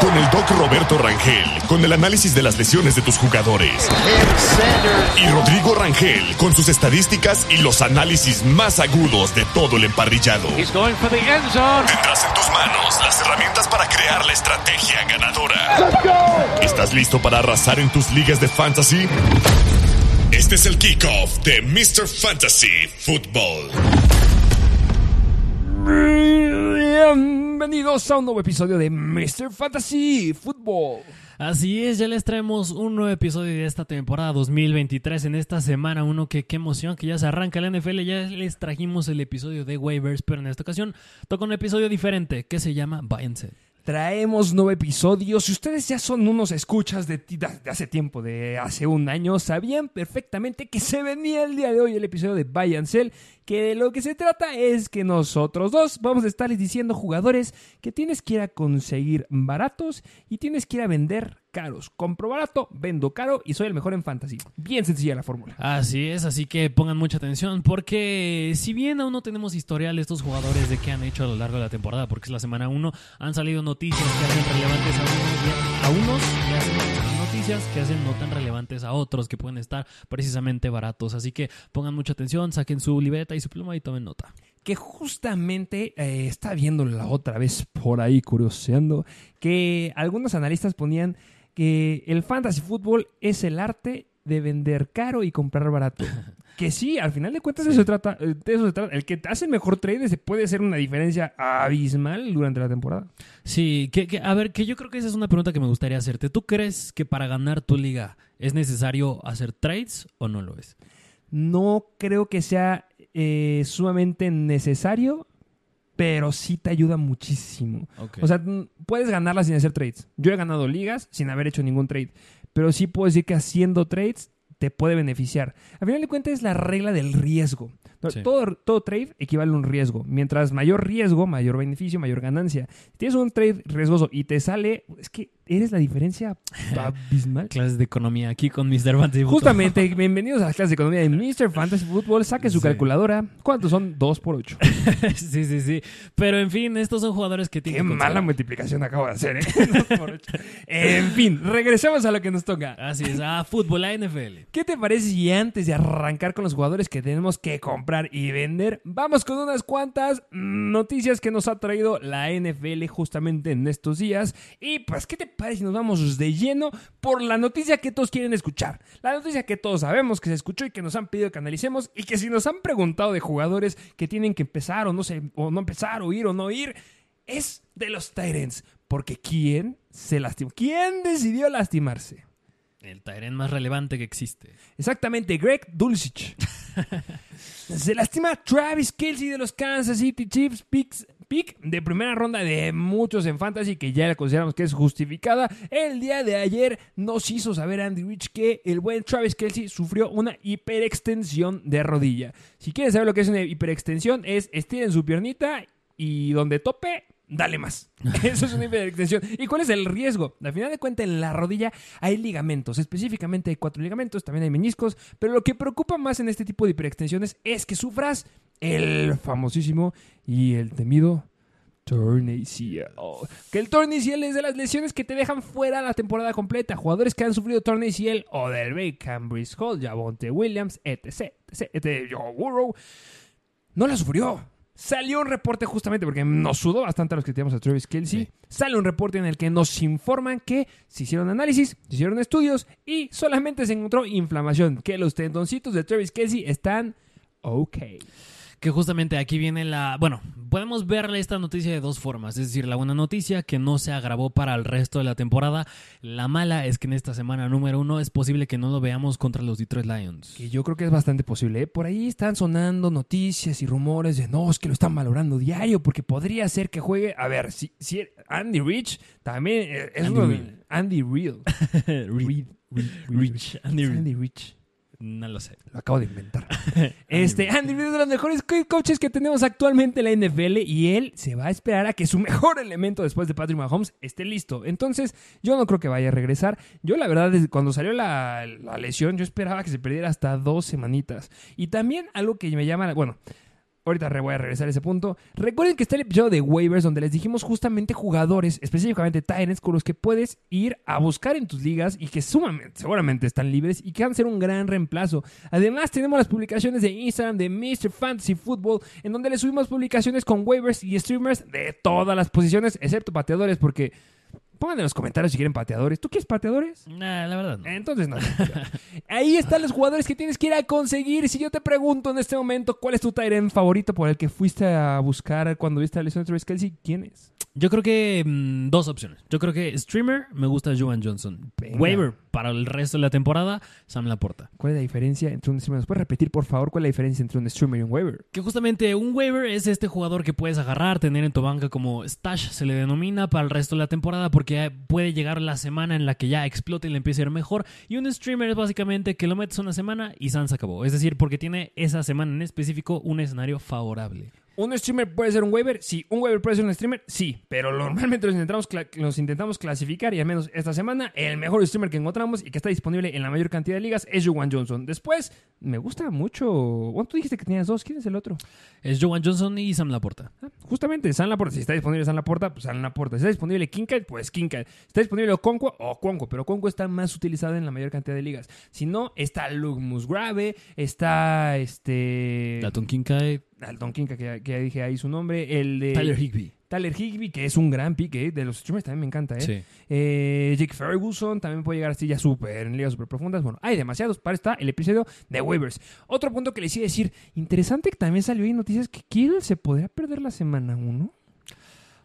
Con el doc Roberto Rangel, con el análisis de las lesiones de tus jugadores. Y Rodrigo Rangel, con sus estadísticas y los análisis más agudos de todo el emparrillado. Tendrás en tus manos las herramientas para crear la estrategia ganadora. ¿Estás listo para arrasar en tus ligas de fantasy? Este es el kickoff de Mr. Fantasy Football. Bienvenidos a un nuevo episodio de Mr. Fantasy Football. Así es, ya les traemos un nuevo episodio de esta temporada 2023 en esta semana uno que qué emoción que ya se arranca la NFL, ya les trajimos el episodio de waivers, pero en esta ocasión toca un episodio diferente que se llama Váyanse. Traemos nuevo episodio. Si ustedes ya son unos escuchas de, de hace tiempo, de hace un año, sabían perfectamente que se venía el día de hoy el episodio de Buy and Sell, que de lo que se trata es que nosotros dos vamos a estarles diciendo jugadores que tienes que ir a conseguir baratos y tienes que ir a vender caros. Compro barato, vendo caro y soy el mejor en fantasy. Bien sencilla la fórmula. Así es, así que pongan mucha atención porque si bien aún no tenemos historial de estos jugadores de qué han hecho a lo largo de la temporada, porque es la semana 1, han salido noticias que hacen relevantes a unos, a unos hacen noticias que hacen no tan relevantes a otros que pueden estar precisamente baratos. Así que pongan mucha atención, saquen su libreta y su pluma y tomen nota que justamente eh, está viendo la otra vez por ahí curioseando que algunos analistas ponían que el fantasy fútbol es el arte de vender caro y comprar barato. que sí, al final de cuentas de, eso se trata, eh, de eso se trata. El que te hace el mejor trade se puede hacer una diferencia abismal durante la temporada. Sí, que, que, a ver, que yo creo que esa es una pregunta que me gustaría hacerte. ¿Tú crees que para ganar tu liga es necesario hacer trades o no lo es? No creo que sea eh, sumamente necesario, pero sí te ayuda muchísimo. Ok. O sea, puedes ganarla sin hacer trades. Yo he ganado ligas sin haber hecho ningún trade, pero sí puedo decir que haciendo trades te puede beneficiar. Al final de cuentas es la regla del riesgo. Sí. todo, todo trade equivale a un riesgo. Mientras mayor riesgo, mayor beneficio, mayor ganancia. Si tienes un trade riesgoso y te sale, es que eres la diferencia abismal. Clases de economía aquí con Mr. Fantasy Football. Justamente, bienvenidos a las clases de economía de Mr. Fantasy Football. Saque su Sí. calculadora. ¿Cuántos son? 2 por 8. sí, sí, sí. Pero en fin, estos son jugadores que Qué tienen que mala multiplicación acabo de hacer, ¿eh? Dos por ocho. En fin, regresemos a lo que nos toca. Así es, a fútbol, a NFL. ¿Qué te parece si antes de arrancar con los jugadores que tenemos que comprar y vender, vamos con unas cuantas noticias que nos ha traído la NFL justamente en estos días? Y pues, ¿qué te parece si nos vamos de lleno por la noticia que todos quieren escuchar? La noticia que todos sabemos que se escuchó y que nos han pedido que analicemos y que si nos han preguntado de jugadores que tienen que empezar o no sé, o no empezar, o ir o no ir, es de los Tyrants. Porque ¿quién se lastimó? ¿Quién decidió lastimarse? El Tyren más relevante que existe. Exactamente, Greg Dulcich. Se lastima Travis Kelsey de los Kansas City Chiefs, picks- pick de primera ronda de muchos en Fantasy que ya la consideramos que es justificada. El día de ayer nos hizo saber Andy Rich que el buen Travis Kelsey sufrió una hiperextensión de rodilla. Si quieres saber lo que es una hiperextensión, es estiren su piernita y donde tope, dale más. Eso es una hiperextensión. ¿Y cuál es el riesgo? Al final de cuentas, en la rodilla hay ligamentos. Específicamente hay cuatro ligamentos, también hay meniscos. Pero lo que preocupa más en este tipo de hiperextensiones es que sufras el famosísimo y el temido Torn. Que el Torn es de las lesiones que te dejan fuera la temporada completa. Jugadores que han sufrido Torn ACL o del Bay, Cambridge Hall, Javonte Williams, etc, etc, etc, no la sufrió. Salió un reporte justamente porque nos sudó bastante a los que teníamos a Travis Kelsey. Sí. Sale un reporte en el que nos informan que se hicieron análisis, se hicieron estudios y solamente se encontró inflamación. Que los tendoncitos de Travis Kelsey están ok. Que justamente aquí viene la... Bueno, podemos verle esta noticia de dos formas. Es decir, la buena noticia que no se agravó para el resto de la temporada. La mala es que en esta semana número uno es posible que no lo veamos contra los Detroit Lions. Que yo creo que es bastante posible. ¿eh? Por ahí están sonando noticias y rumores de no, es que lo están valorando diario porque podría ser que juegue. A ver, si, si Andy Rich también eh, es Andy uno- Reid. Andy Reid. Reed. Rich. Andy. Andy Rich. No lo sé. Lo acabo de inventar. este, Andy Reid es de los mejores co- coaches que tenemos actualmente en la NFL y él se va a esperar a que su mejor elemento después de Patrick Mahomes esté listo. Entonces, yo no creo que vaya a regresar. Yo, la verdad, desde cuando salió la, la lesión, yo esperaba que se perdiera hasta dos semanitas. Y también algo que me llama, bueno, Ahorita voy a regresar a ese punto. Recuerden que está el episodio de waivers donde les dijimos justamente jugadores, específicamente Tyrants, con los que puedes ir a buscar en tus ligas y que sumamente, seguramente están libres y que van a ser un gran reemplazo. Además, tenemos las publicaciones de Instagram de Mr. Fantasy Football, en donde les subimos publicaciones con waivers y streamers de todas las posiciones, excepto pateadores, porque pongan en los comentarios si quieren pateadores. ¿Tú quieres pateadores? Nah, la verdad no. Entonces no. Ahí están los jugadores que tienes que ir a conseguir. Si yo te pregunto en este momento cuál es tu Tyrant favorito por el que fuiste a buscar cuando viste a lesión de Travis Kelsey, ¿quién es? Yo creo que mm, dos opciones. Yo creo que streamer me gusta Joan Johnson. Venga. Waiver para el resto de la temporada, Sam Laporta. ¿Cuál es la diferencia entre un streamer? ¿Nos puedes repetir, por favor, cuál es la diferencia entre un streamer y un waiver? Que justamente un waiver es este jugador que puedes agarrar, tener en tu banca como stash, se le denomina para el resto de la temporada porque puede llegar la semana en la que ya explote y le empiece a ir mejor. Y un streamer es básicamente que lo metes una semana y Sans acabó. Es decir, porque tiene esa semana en específico un escenario favorable. ¿Un streamer puede ser un waiver? Sí. ¿Un waiver puede ser un streamer? Sí. Pero normalmente los intentamos, los intentamos clasificar y al menos esta semana el mejor streamer que encontramos y que está disponible en la mayor cantidad de ligas es Juwan Johnson. Después, me gusta mucho... Bueno, tú dijiste que tenías dos. ¿Quién es el otro? Es Joan Johnson y Sam Laporta. Ah, Justamente, San Laporta. Si está disponible San Laporta, pues San Laporta. Si está disponible Kincaid, pues Kincaid. Si está disponible Okonkwo, Okonkwo. Pero Okonkwo está más utilizado en la mayor cantidad de ligas. Si no, está Luke Musgrave, está este... Dalton Kincaid, Dalton Kincaid, que, ya- dije ahí su nombre. El de... Tyler Higby. Tyler Higby, que es un gran pique. De los streamers también me encanta, ¿eh? Sí. Eh, Jake Ferguson también puede llegar así ya súper en ligas súper profundas. Bueno, hay demasiados. Para está el episodio de waivers. Otro punto que les iba a decir. Interesante que también salió ahí noticias que Kittle se podría perder la semana 1.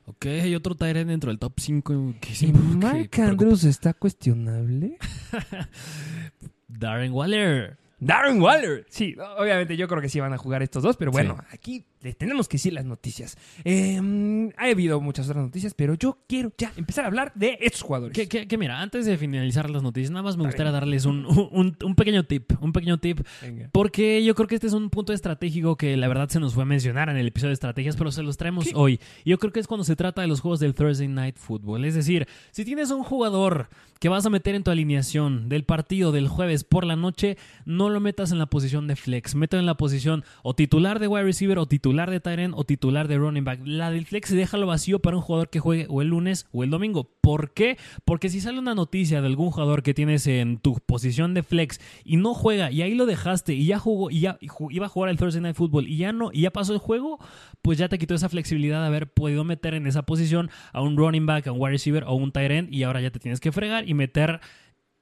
Ok, hay otro Tyrant dentro del top 5 que Y sí. que Mark. Andrews está cuestionable. Darren Waller. Darren Waller. Sí, obviamente yo creo que sí van a jugar estos dos, pero bueno, aquí les tenemos que decir las noticias. Eh, ha habido muchas otras noticias, pero yo quiero ya empezar a hablar de estos jugadores. Que, que- que mira, antes de finalizar las noticias, nada más me gustaría darles un, un- un pequeño tip. Un pequeño tip. Venga. Porque yo creo que este es un punto estratégico que la verdad se nos fue a mencionar en el episodio de estrategias, pero se los traemos ¿Qué? hoy. Y yo creo que es cuando se trata de los juegos del Thursday Night Football. Es decir, si tienes un jugador que vas a meter en tu alineación del partido del jueves por la noche, no lo metas en la posición de flex. Mételo en la posición o titular de wide receiver, o titular de tight end, o titular de running back. La del flex déjalo vacío para un jugador que juegue o el lunes o el domingo. ¿Por qué? Porque si sale una noticia de algún jugador que tienes en tu posición de flex y no juega y ahí lo dejaste y ya jugó y ya iba a jugar el Thursday Night Football y ya no y ya pasó el juego, pues ya te quitó esa flexibilidad de haber podido meter en esa posición a un running back, a un wide receiver o un tight end y ahora ya te tienes que fregar y meter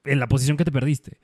en la posición que te perdiste.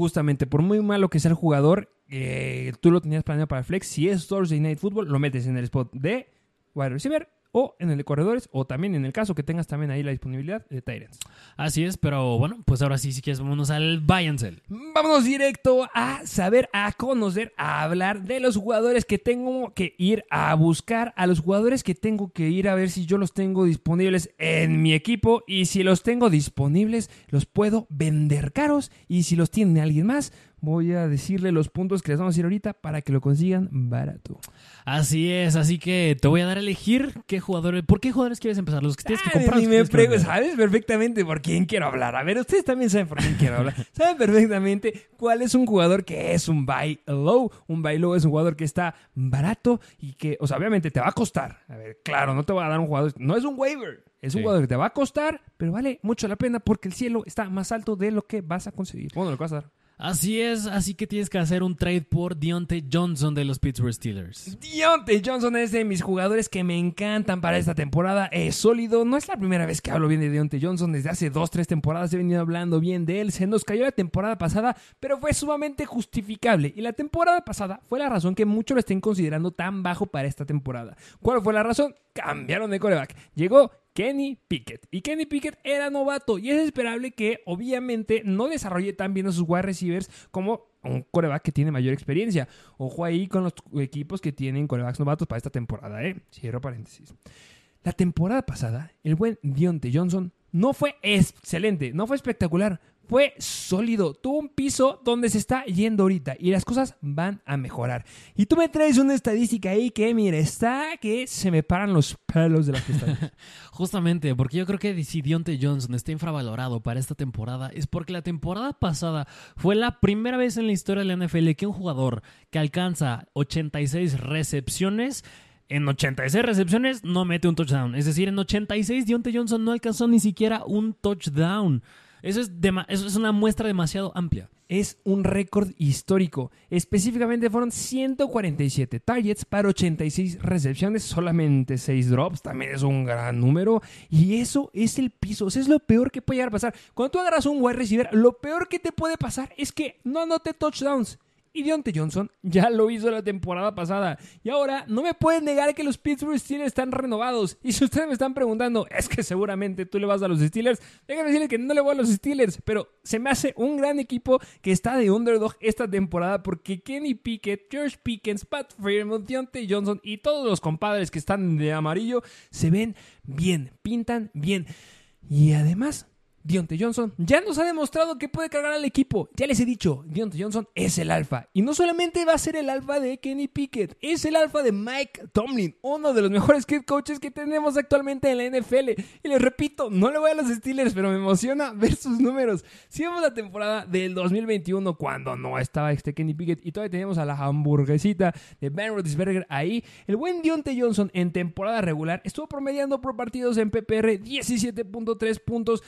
Justamente, por muy malo que sea el jugador, eh, tú lo tenías planeado para flex. Si es Thursday Night Football, lo metes en el spot de wide receiver o en el de corredores o también en el caso que tengas también ahí la disponibilidad de Tyrants. Así es, pero bueno, pues ahora sí, si quieres, vámonos al sell. Vámonos directo a saber, a conocer, a hablar de los jugadores que tengo que ir a buscar, a los jugadores que tengo que ir a ver si yo los tengo disponibles en mi equipo y si los tengo disponibles los puedo vender caros y si los tiene alguien más voy a decirle los puntos que les vamos a decir ahorita para que lo consigan barato. Así es, así que te voy a dar a elegir qué jugadores, ¿por qué jugadores quieres empezar? Los que tienes que Ay, comprar. ni me prego-? ¿Sabes perfectamente por quién quiero hablar? A ver, ustedes también saben por quién quiero hablar. Saben perfectamente cuál es un jugador que es un buy low. Un buy low es un jugador que está barato y que, o sea, obviamente te va a costar. A ver, claro, no te va a dar un jugador. No es un waiver. Es un Sí. jugador que te va a costar, pero vale mucho la pena porque el cielo está más alto de lo que vas a conseguir. Bueno, lo que vas a dar. Así es, así que tienes que hacer un trade por Deontay Johnson de los Pittsburgh Steelers. Deontay Johnson es de mis jugadores que me encantan para esta temporada. Es sólido. No es la primera vez que hablo bien de Deontay Johnson. Desde hace dos, tres temporadas he venido hablando bien de él. Se nos cayó la temporada pasada, pero fue sumamente justificable. Y la temporada pasada fue la razón que muchos lo estén considerando tan bajo para esta temporada. ¿Cuál fue la razón? Cambiaron de coreback. Llegó Kenny Pickett. Y Kenny Pickett era novato y es esperable que obviamente no desarrolle tan bien a sus wide receivers como un coreback que tiene mayor experiencia. Ojo ahí con los equipos que tienen corebacks novatos para esta temporada, ¿eh? Cierro paréntesis. La temporada pasada, el buen Dionte Johnson no fue excelente, no fue espectacular, fue sólido. Tuvo un piso donde se está yendo ahorita y las cosas van a mejorar. Y tú me traes una estadística ahí que, mire, está que se me paran los pelos de la fiesta. Justamente, porque yo creo que si Dionte Johnson está infravalorado para esta temporada es porque la temporada pasada fue la primera vez en la historia de la NFL que un jugador que alcanza 86 recepciones en 86 recepciones no mete un touchdown. Es decir, en 86 Dionte Johnson no alcanzó ni siquiera un touchdown. Eso es, eso es una muestra demasiado amplia. Es un récord histórico. Específicamente fueron 147 targets para 86 recepciones, solamente 6 drops. También es un gran número. Y eso es el piso. Eso es lo peor que puede llegar a pasar. Cuando tú agarras un wide receiver, lo peor que te puede pasar es que no anote touchdowns. Y Deontay Johnson ya lo hizo la temporada pasada. Y ahora no me pueden negar que los Pittsburgh Steelers están renovados. Y si ustedes me están preguntando, es que seguramente tú le vas a los Steelers, déjenme decirles que no le voy a los Steelers. Pero se me hace un gran equipo que está de underdog esta temporada porque Kenny Pickett, George Pickens, Pat Fairmouth, Deontay Johnson y todos los compadres que están de amarillo se ven bien, pintan bien. Y además Dionte Johnson ya nos ha demostrado que puede cargar al equipo. Ya les he dicho, Dionte Johnson es el alfa. Y no solamente va a ser el alfa de Kenny Pickett, es el alfa de Mike Tomlin, uno de los mejores head coaches que tenemos actualmente en la NFL. Y les repito, no le voy a los Steelers, pero me emociona ver sus números. Si vemos la temporada del 2021, cuando no estaba este Kenny Pickett y todavía teníamos a la hamburguesita de Ben Roethlisberger ahí, el buen Dionte Johnson en temporada regular estuvo promediando por partidos en PPR 17.3 puntos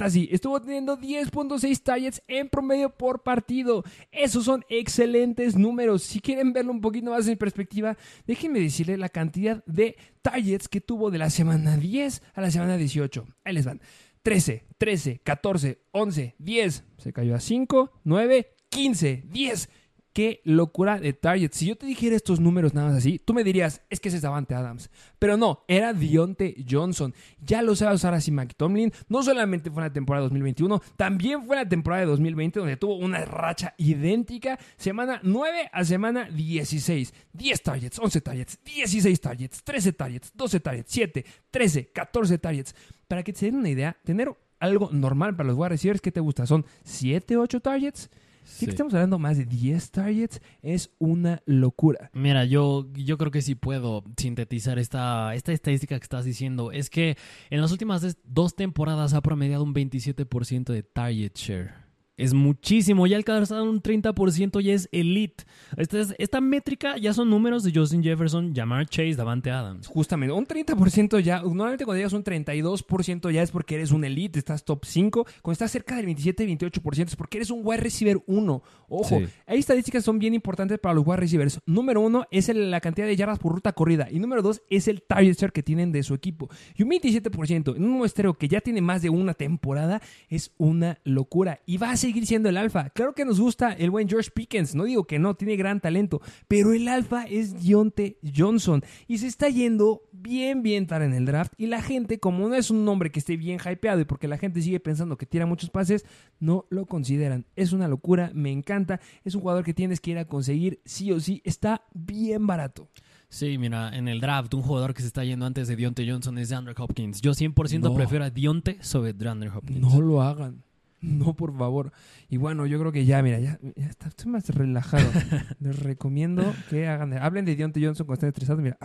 Fantasy. Estuvo teniendo 10.6 targets en promedio por partido. Esos son excelentes números. Si quieren verlo un poquito más en perspectiva, déjenme decirle la cantidad de targets que tuvo de la semana 10 a la semana 18. Ahí les van. 13, 13, 14, 11, 10. Se cayó a 5, 9, 15, 10. Qué locura de targets. Si yo te dijera estos números nada más así, tú me dirías, es que ese es Davante Adams. Pero no, era Dionte Johnson. Ya lo sabe usar así Mike Tomlin. No solamente fue en la temporada 2021, también fue en la temporada de 2020, donde tuvo una racha idéntica. Semana 9 a semana 16. 10 targets, 11 targets, 16 targets, 13 targets, 12 targets, 7, 13, 14 targets. Para que te den una idea, tener algo normal para los wide receivers, ¿qué te gusta? ¿Son 7, 8 targets? Sí. que estamos hablando más de 10 targets, es una locura. Mira, yo, yo creo que sí puedo sintetizar esta, esta estadística que estás diciendo. Es que en las últimas dos temporadas ha promediado un 27% de target share. Es muchísimo. Ya alcanzado un 30% ya es elite. Esta, esta métrica ya son números de Justin Jefferson, Jamar Chase, Davante Adams. Justamente, un 30% ya. Normalmente cuando llegas un 32% ya es porque eres un elite, estás top 5. Cuando estás cerca del 27-28% es porque eres un wide receiver 1. Ojo, hay estadísticas que son bien importantes para los wide receivers. Número uno es la cantidad de yardas por ruta corrida. Y número dos es el target share que tienen de su equipo. Y un 27% en un muestreo que ya tiene más de una temporada es una locura. Y va a ser seguir siendo el alfa. Claro que nos gusta el buen George Pickens, no digo que no, tiene gran talento, pero el alfa es Dionte Johnson y se está yendo bien, bien tarde en el draft y la gente, como no es un nombre que esté bien hypeado y porque la gente sigue pensando que tira muchos pases, no lo consideran. Es una locura, me encanta, es un jugador que tienes que ir a conseguir sí o sí, está bien barato. Sí, mira, en el draft, un jugador que se está yendo antes de Dionte Johnson es DeAndre Hopkins. Yo 100% prefiero a Dionte sobre DeAndre Hopkins. No lo hagan. No, por favor. Y bueno, yo creo que ya, mira, ya, está, estoy más relajado. Les recomiendo que hagan, hablen de Dionte Johnson cuando estén estresados. Mira.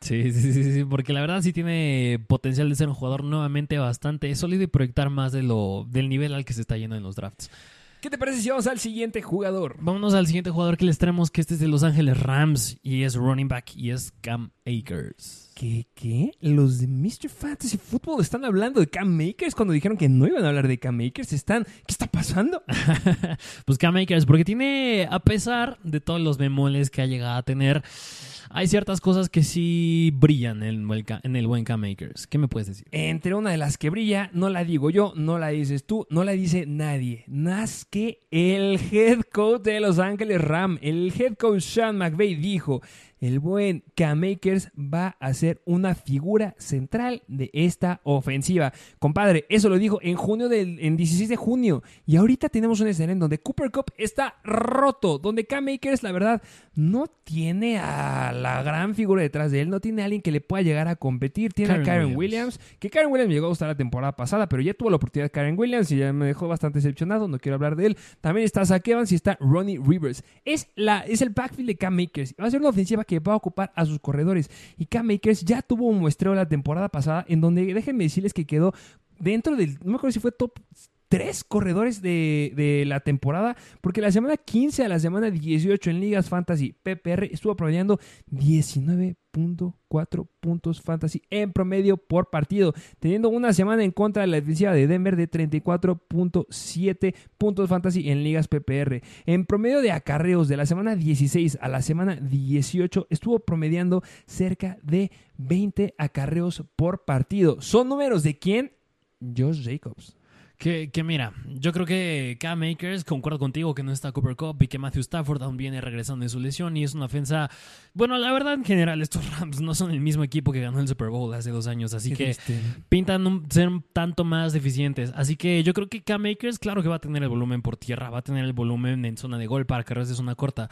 Sí, sí, sí, sí, porque la verdad sí tiene potencial de ser un jugador nuevamente bastante sólido y proyectar más de lo, del nivel al que se está yendo en los drafts. ¿Qué te parece si vamos al siguiente jugador? Vámonos al siguiente jugador que les traemos, que este es de Los Ángeles Rams y es running back y es Cam Akers. ¿Qué? ¿Qué? Los de Mr. Fantasy Football están hablando de Cam Makers cuando dijeron que no iban a hablar de Cam Makers. Están, ¿Qué está pasando? pues Cam Akers, porque tiene, a pesar de todos los bemoles que ha llegado a tener, hay ciertas cosas que sí brillan en el, en el buen Cam Akers. ¿Qué me puedes decir? Entre una de las que brilla, no la digo yo, no la dices tú, no la dice nadie. Más que el head coach de Los Ángeles Ram. El head coach Sean McVay dijo: el buen Cam Akers va a ser una figura central de esta ofensiva. Compadre, eso lo dijo en junio del en 16 de junio. Y ahorita tenemos un escenario en donde Cooper Cup está roto. Donde Cam Akers, la verdad, no tiene a la gran figura detrás de él. No tiene a alguien que le pueda llegar a competir. Tiene Karen a Karen Williams. Williams. Que Karen Williams llegó a gustar la temporada pasada, pero ya tuvo la oportunidad Karen Williams y ya me dejó bastante decepcionado. No quiero hablar de él. También está Zach Evans y está Ronnie Rivers. Es, la, es el backfield de Cam Akers. Va a ser una ofensiva que va a ocupar a sus corredores. Y Cam Akers ya tuvo un muestreo la temporada pasada en donde, déjenme decirles que quedó dentro del, no me acuerdo si fue top tres corredores de, la temporada, porque la semana 15 a la semana 18 en ligas fantasy PPR estuvo promediando 19.4 puntos fantasy en promedio por partido, teniendo una semana en contra de la defensiva de Denver de 34.7 puntos fantasy en ligas PPR. En promedio de acarreos de la semana 16 a la semana 18 estuvo promediando cerca de 20 acarreos por partido. ¿Son números de quién? Josh Jacobs. Que, que mira, yo creo que Cam Akers, concuerdo contigo que no está Cooper Cup y que Matthew Stafford aún viene regresando de su lesión y es una ofensa... Bueno, la verdad en general estos Rams no son el mismo equipo que ganó el Super Bowl hace dos años, así Qué que triste. pintan un- ser un tanto más deficientes. Así que yo creo que Cam Akers, claro que va a tener el volumen por tierra, va a tener el volumen en zona de gol para carreras de zona corta.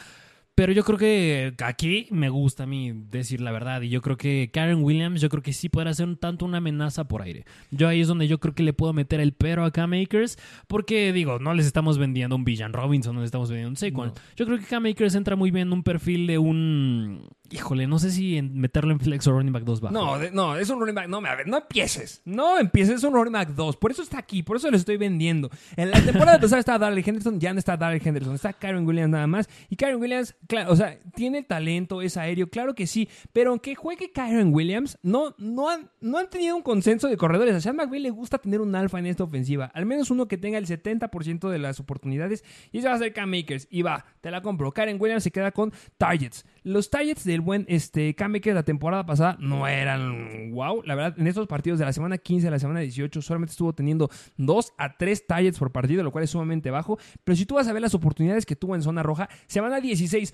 Pero yo creo que aquí me gusta a mí decir la verdad. Y yo creo que Karen Williams, yo creo que sí podrá ser un tanto una amenaza por aire. Yo ahí es donde yo creo que le puedo meter el pero a Cam Akers. Porque digo, no les estamos vendiendo un Villan Robinson, no les estamos vendiendo un Saquon. No. Yo creo que Cam Akers entra muy bien en un perfil de un. Híjole, no sé si en meterlo en flex o running back 2 bajo. No, de- no, es un running back. No, a ver, no empieces. No empieces, es un running back 2. Por eso está aquí, por eso lo estoy vendiendo. En la temporada pasada estaba Darrell Henderson, ya no está Darrell Henderson, está Karen Williams nada más. Y Karen Williams, claro, o sea, tiene talento, es aéreo, claro que sí. Pero aunque juegue Karen Williams, no, no, han, no han tenido un consenso de corredores. A Sean McVay le gusta tener un alfa en esta ofensiva. Al menos uno que tenga el 70% de las oportunidades. Y ese va a ser Cam Makers. Y va, te la compro. Karen Williams se queda con targets. Los targets del buen este, Cam Akers la temporada pasada no eran wow. La verdad, en estos partidos de la semana 15 a la semana 18 solamente estuvo teniendo 2 a 3 targets por partido, lo cual es sumamente bajo. Pero si tú vas a ver las oportunidades que tuvo en zona roja, semana 16,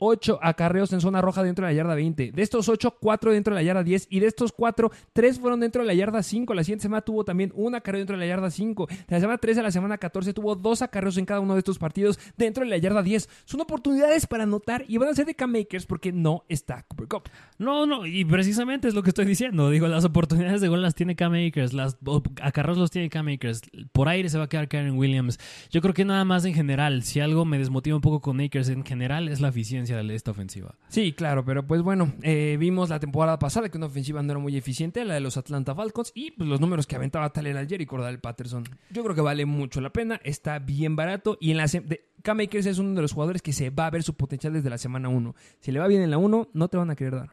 8 acarreos en zona roja dentro de la yarda 20. De estos 8, 4 dentro de la yarda 10. Y de estos 4, 3 fueron dentro de la yarda 5. La siguiente semana tuvo también un acarreo dentro de la yarda 5. De la semana 13 a la semana 14 tuvo dos acarreos en cada uno de estos partidos dentro de la yarda 10. Son oportunidades para anotar y van a ser de K-Makers porque no está Cooper Cup. No, no, y precisamente es lo que estoy diciendo. Digo, las oportunidades de gol las tiene Cam Akers, las acarreos los tiene Cam Akers. Por aire se va a quedar Karen Williams. Yo creo que nada más en general, si algo me desmotiva un poco con Akers en general, es la eficiencia esta ofensiva. Sí, claro, pero pues bueno, eh, vimos la temporada pasada que una ofensiva no era muy eficiente, la de los Atlanta Falcons, y pues, los números que aventaba Tyler Algier y Cordell Patterson. Yo creo que vale mucho la pena, está bien barato, y en la de, Cam Akers es uno de los jugadores que se va a ver su potencial desde la semana 1. Si le va bien en la 1, no te van a querer dar.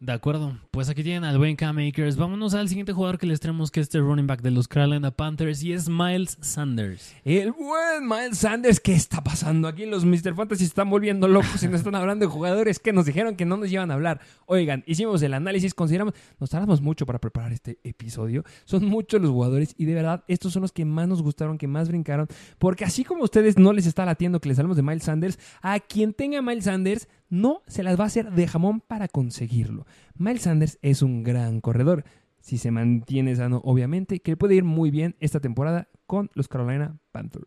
De acuerdo, pues aquí tienen al buen Cam Akers. Vámonos al siguiente jugador que les traemos, que es este running back de los Carolina Panthers, y es Miles Sanders. El buen Miles Sanders, ¿qué está pasando? Aquí los Mr. Fantasy están volviendo locos y nos están hablando de jugadores que nos dijeron que no nos iban a hablar. Oigan, hicimos el análisis, consideramos, nos tardamos mucho para preparar este episodio. Son muchos los jugadores y de verdad estos son los que más nos gustaron, que más brincaron. Porque así como a ustedes no les está latiendo que les hablamos de Miles Sanders, a quien tenga Miles Sanders no se las va a hacer de jamón para conseguirlo. Miles Sanders es un gran corredor. Si se mantiene sano, obviamente, que le puede ir muy bien esta temporada con los Carolina Panthers.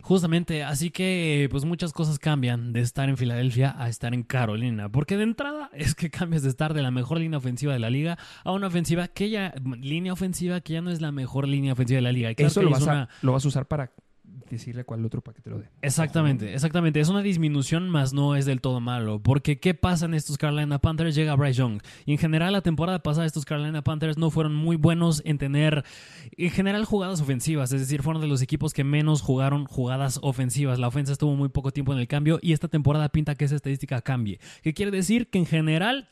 Justamente, así que pues muchas cosas cambian de estar en Filadelfia a estar en Carolina, porque de entrada es que cambias de estar de la mejor línea ofensiva de la liga a una ofensiva que ya línea ofensiva que ya no es la mejor línea ofensiva de la liga. Claro Eso que lo es vas, una- a, lo vas a usar para decirle cuál otro para que te lo dé. Exactamente, exactamente. Es una disminución, más no es del todo malo. Porque, ¿qué pasa en estos Carolina Panthers? Llega Bryce Young. Y en general, la temporada pasada, estos Carolina Panthers no fueron muy buenos en tener, en general, jugadas ofensivas. Es decir, fueron de los equipos que menos jugaron jugadas ofensivas. La ofensa estuvo muy poco tiempo en el cambio y esta temporada pinta que esa estadística cambie. ¿Qué quiere decir? Que en general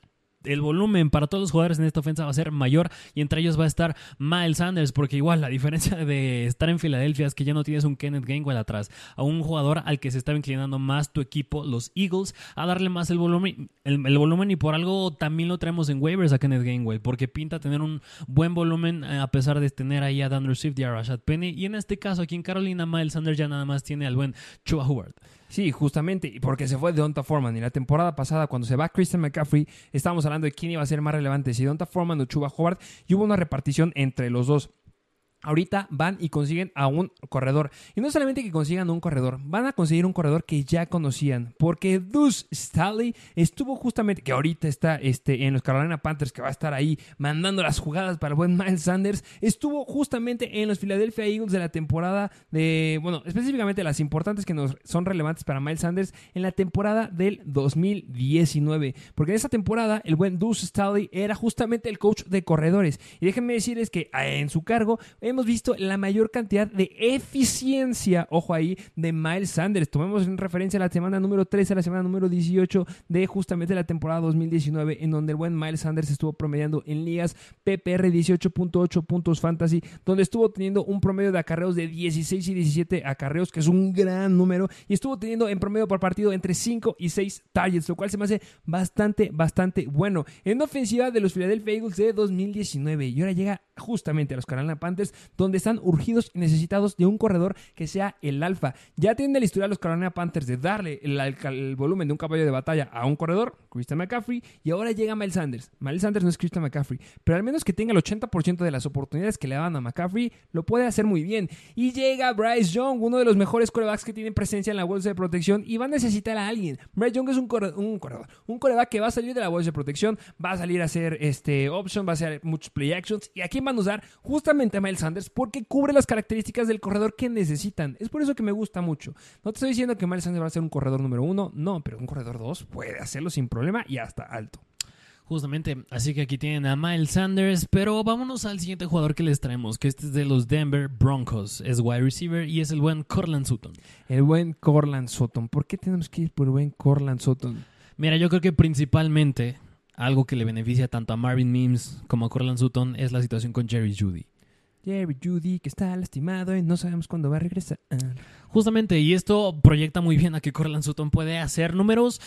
el volumen para todos los jugadores en esta ofensa va a ser mayor y entre ellos va a estar Miles Sanders, porque igual la diferencia de estar en Filadelfia es que ya no tienes un Kenneth Gainwell atrás, a un jugador al que se está inclinando más tu equipo, los Eagles, a darle más el volumen, el, volumen y por algo también lo traemos en waivers a Kenneth Gainwell, porque pinta tener un buen volumen eh, a pesar de tener ahí a Dan Swift y a Rashad Penny, y en este caso aquí en Carolina Miles Sanders ya nada más tiene al buen Chua Howard. Sí, justamente, y porque se fue Donta Foreman. Y la temporada pasada, cuando se va Christian McCaffrey, estábamos hablando de quién iba a ser más relevante, si Donta Foreman o Chuba Howard, y hubo una repartición entre los dos. Ahorita van y consiguen a un corredor. Y no solamente que consigan un corredor, van a conseguir un corredor que ya conocían. Porque Deuce Staley estuvo justamente, que ahorita está este, en los Carolina Panthers, que va a estar ahí mandando las jugadas para el buen Miles Sanders. Estuvo justamente en los Philadelphia Eagles de la temporada de, bueno, específicamente las importantes que nos son relevantes para Miles Sanders en la temporada del 2019. Porque en esa temporada el buen Deuce Staley era justamente el coach de corredores. Y déjenme decirles que eh, en su cargo hemos visto la mayor cantidad de eficiencia, ojo ahí, de Miles Sanders. Tomemos en referencia la semana número 13 a la semana número 18 de justamente la temporada 2019, en donde el buen Miles Sanders estuvo promediando en ligas PPR 18.8 puntos fantasy, donde estuvo teniendo un promedio de acarreos de 16 y 17 acarreos, que es un gran número, y estuvo teniendo en promedio por partido entre 5 y 6 targets, lo cual se me hace bastante, bastante bueno. En ofensiva de los Philadelphia Eagles de 2019, y ahora llega justamente a los Carolina Panthers, donde están urgidos y necesitados de un corredor que sea el alfa. Ya tienen la historia los Carolina Panthers de darle el, volumen de un caballo de batalla a un corredor, Christian McCaffrey, y ahora llega Miles Sanders. Miles Sanders no es Christian McCaffrey, pero al menos que tenga el 80% de las oportunidades que le dan a McCaffrey, lo puede hacer muy bien. Y llega Bryce Young, uno de los mejores corebacks que tienen presencia en la bolsa de protección, y va a necesitar a alguien. Bryce Young es un, corredor, un corredor, coreback que va a salir de la bolsa de protección, va a salir a hacer este option, va a hacer muchos play actions, y a quién van a usar justamente a Miles Sanders porque cubre las características del corredor que necesitan. Es por eso que me gusta mucho. No te estoy diciendo que Miles Sanders va a ser un corredor número uno, no, pero un corredor dos puede hacerlo sin problema y hasta alto. Justamente, así que aquí tienen a Miles Sanders, pero vámonos al siguiente jugador que les traemos, que este es de los Denver Broncos, es wide receiver y es el buen Corland Sutton. El buen Corland Sutton, ¿por qué tenemos que ir por el buen Corland Sutton? Mira, yo creo que principalmente algo que le beneficia tanto a Marvin Mims como a Corland Sutton es la situación con Jerry Judy. Jerry Judy que está lastimado y no sabemos cuándo va a regresar. Justamente, y esto proyecta muy bien a que Corland Sutton puede hacer números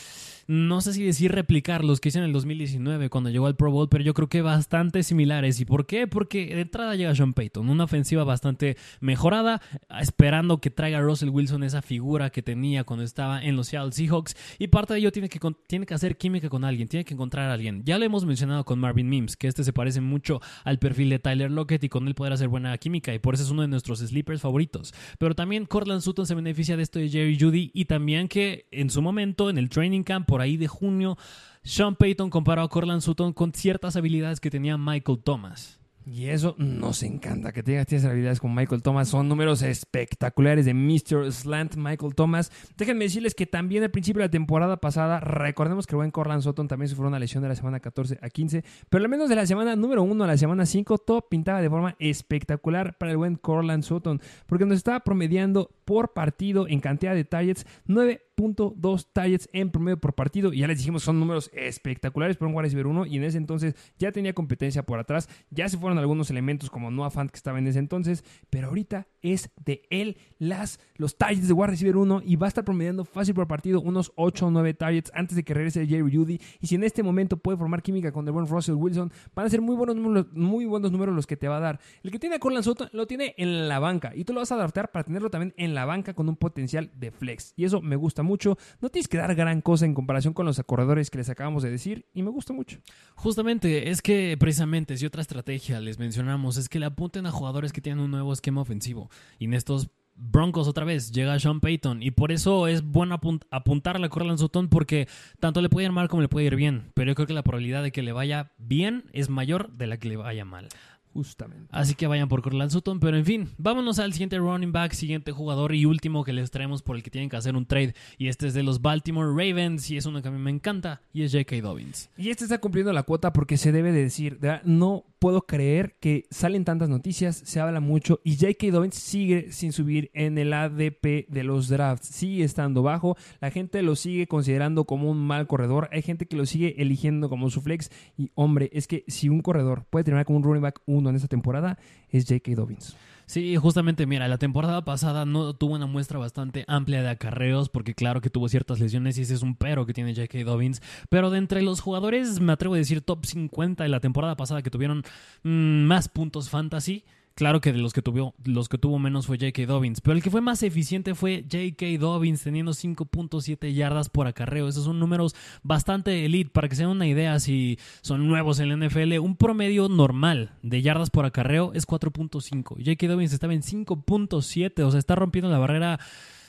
no sé si decir replicar los que hizo en el 2019 cuando llegó al Pro Bowl, pero yo creo que bastante similares. ¿Y por qué? Porque de entrada llega Sean Payton, una ofensiva bastante mejorada, esperando que traiga Russell Wilson esa figura que tenía cuando estaba en los Seattle Seahawks. Y parte de ello tiene que, tiene que hacer química con alguien, tiene que encontrar a alguien. Ya lo hemos mencionado con Marvin Mims, que este se parece mucho al perfil de Tyler Lockett y con él poder hacer buena química, y por eso es uno de nuestros sleepers favoritos. Pero también Cortland Sutton se beneficia de esto de Jerry Judy y también que en su momento, en el training camp, por ahí de junio, Sean Payton comparó a Corland Sutton con ciertas habilidades que tenía Michael Thomas. Y eso nos encanta, que tengas estas habilidades como Michael Thomas. Son números espectaculares de Mr. Slant Michael Thomas. Déjenme decirles que también al principio de la temporada pasada, recordemos que el buen Corland Sutton también sufrió una lesión de la semana 14 a 15, pero al menos de la semana número 1 a la semana 5, todo pintaba de forma espectacular para el buen Corland Sutton, porque nos estaba promediando por partido en cantidad de targets 9 dos targets en promedio por partido. Y ya les dijimos, son números espectaculares para un wide receiver 1. Y en ese entonces ya tenía competencia por atrás. Ya se fueron algunos elementos como Noah Fant que estaba en ese entonces. Pero ahorita es de él las, los targets de wide receiver 1. Y va a estar promediando fácil por partido unos 8 o 9 targets antes de que regrese Jerry Judy. Y si en este momento puede formar química con buen Russell Wilson, van a ser muy buenos números, muy buenos números los que te va a dar. El que tiene a Corland Sutton lo tiene en la banca. Y tú lo vas a adaptar para tenerlo también en la banca con un potencial de flex. Y eso me gusta mucho mucho. No tienes que dar gran cosa en comparación con los corredores que les acabamos de decir y me gusta mucho. Justamente, es que precisamente si otra estrategia les mencionamos es que le apunten a jugadores que tienen un nuevo esquema ofensivo. Y en estos Broncos otra vez, llega Sean Payton y por eso es bueno apuntarle a Corland Sutton porque tanto le puede ir mal como le puede ir bien, pero yo creo que la probabilidad de que le vaya bien es mayor de la que le vaya mal. Justamente. Así que vayan por Corland Sutton. Pero en fin, vámonos al siguiente running back, siguiente jugador y último que les traemos por el que tienen que hacer un trade. Y este es de los Baltimore Ravens y es uno que a mí me encanta y es J.K. Dobbins. Y este está cumpliendo la cuota porque se debe de decir, no puedo creer que salen tantas noticias, se habla mucho y J.K. Dobbins sigue sin subir en el ADP de los drafts, sigue estando bajo, la gente lo sigue considerando como un mal corredor, hay gente que lo sigue eligiendo como su flex y hombre, es que si un corredor puede terminar como un running back uno en esta temporada, es J.K. Dobbins. Sí, justamente, mira, la temporada pasada no tuvo una muestra bastante amplia de acarreos, porque claro que tuvo ciertas lesiones y ese es un pero que tiene J.K. Dobbins. Pero de entre los jugadores, me atrevo a decir top 50 de la temporada pasada que tuvieron mm, más puntos fantasy. Claro que de los que tuvo, los que tuvo menos fue J.K. Dobbins, pero el que fue más eficiente fue J.K. Dobbins, teniendo 5.7 yardas por acarreo. Esos son números bastante elite. Para que se den una idea, si son nuevos en la NFL, un promedio normal de yardas por acarreo es 4.5. J.K. Dobbins estaba en 5.7, o sea, está rompiendo la barrera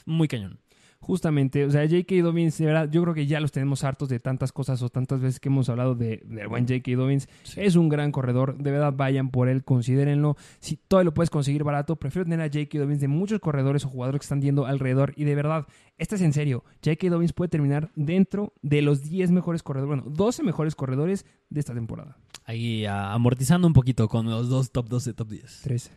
muy cañón. Justamente, o sea, J.K. Dobbins, de verdad, yo creo que ya los tenemos hartos de tantas cosas o tantas veces que hemos hablado de, del buen J.K. Dobbins. Es un gran corredor, de verdad, vayan por él, considérenlo. Si todavía lo puedes conseguir barato, prefiero tener a J.K. Dobbins de muchos corredores o jugadores que están yendo alrededor. Y de verdad, este es en serio, J.K. Dobbins puede terminar dentro de los 10 mejores corredores, bueno, 12 mejores corredores de esta temporada. Ahí ah, amortizando un poquito con los dos top 12, top 10. 13.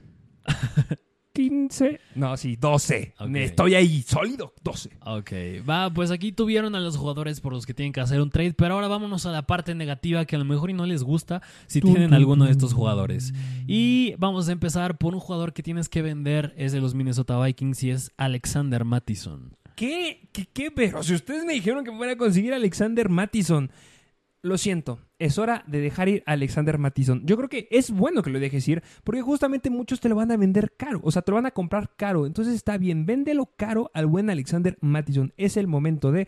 15. No, sí, 12. Ok. Estoy ahí, sólido, 12. Ok, va, pues aquí tuvieron a los jugadores por los que tienen que hacer un trade, pero ahora vámonos a la parte negativa que a lo mejor y no les gusta si tienen alguno de estos jugadores. Y vamos a empezar por un jugador que tienes que vender, es de los Minnesota Vikings y es Alexander Mattison. ¿Qué? ¿Qué? ¿Qué? Pero si ustedes me dijeron que fuera a conseguir a Alexander Mattison. Lo siento, es hora de dejar ir a Alexander Mattison. Yo creo que es bueno que lo dejes ir, porque justamente muchos te lo van a vender caro, o sea, te lo van a comprar caro. Entonces está bien, véndelo caro al buen Alexander Mattison. Es el momento de.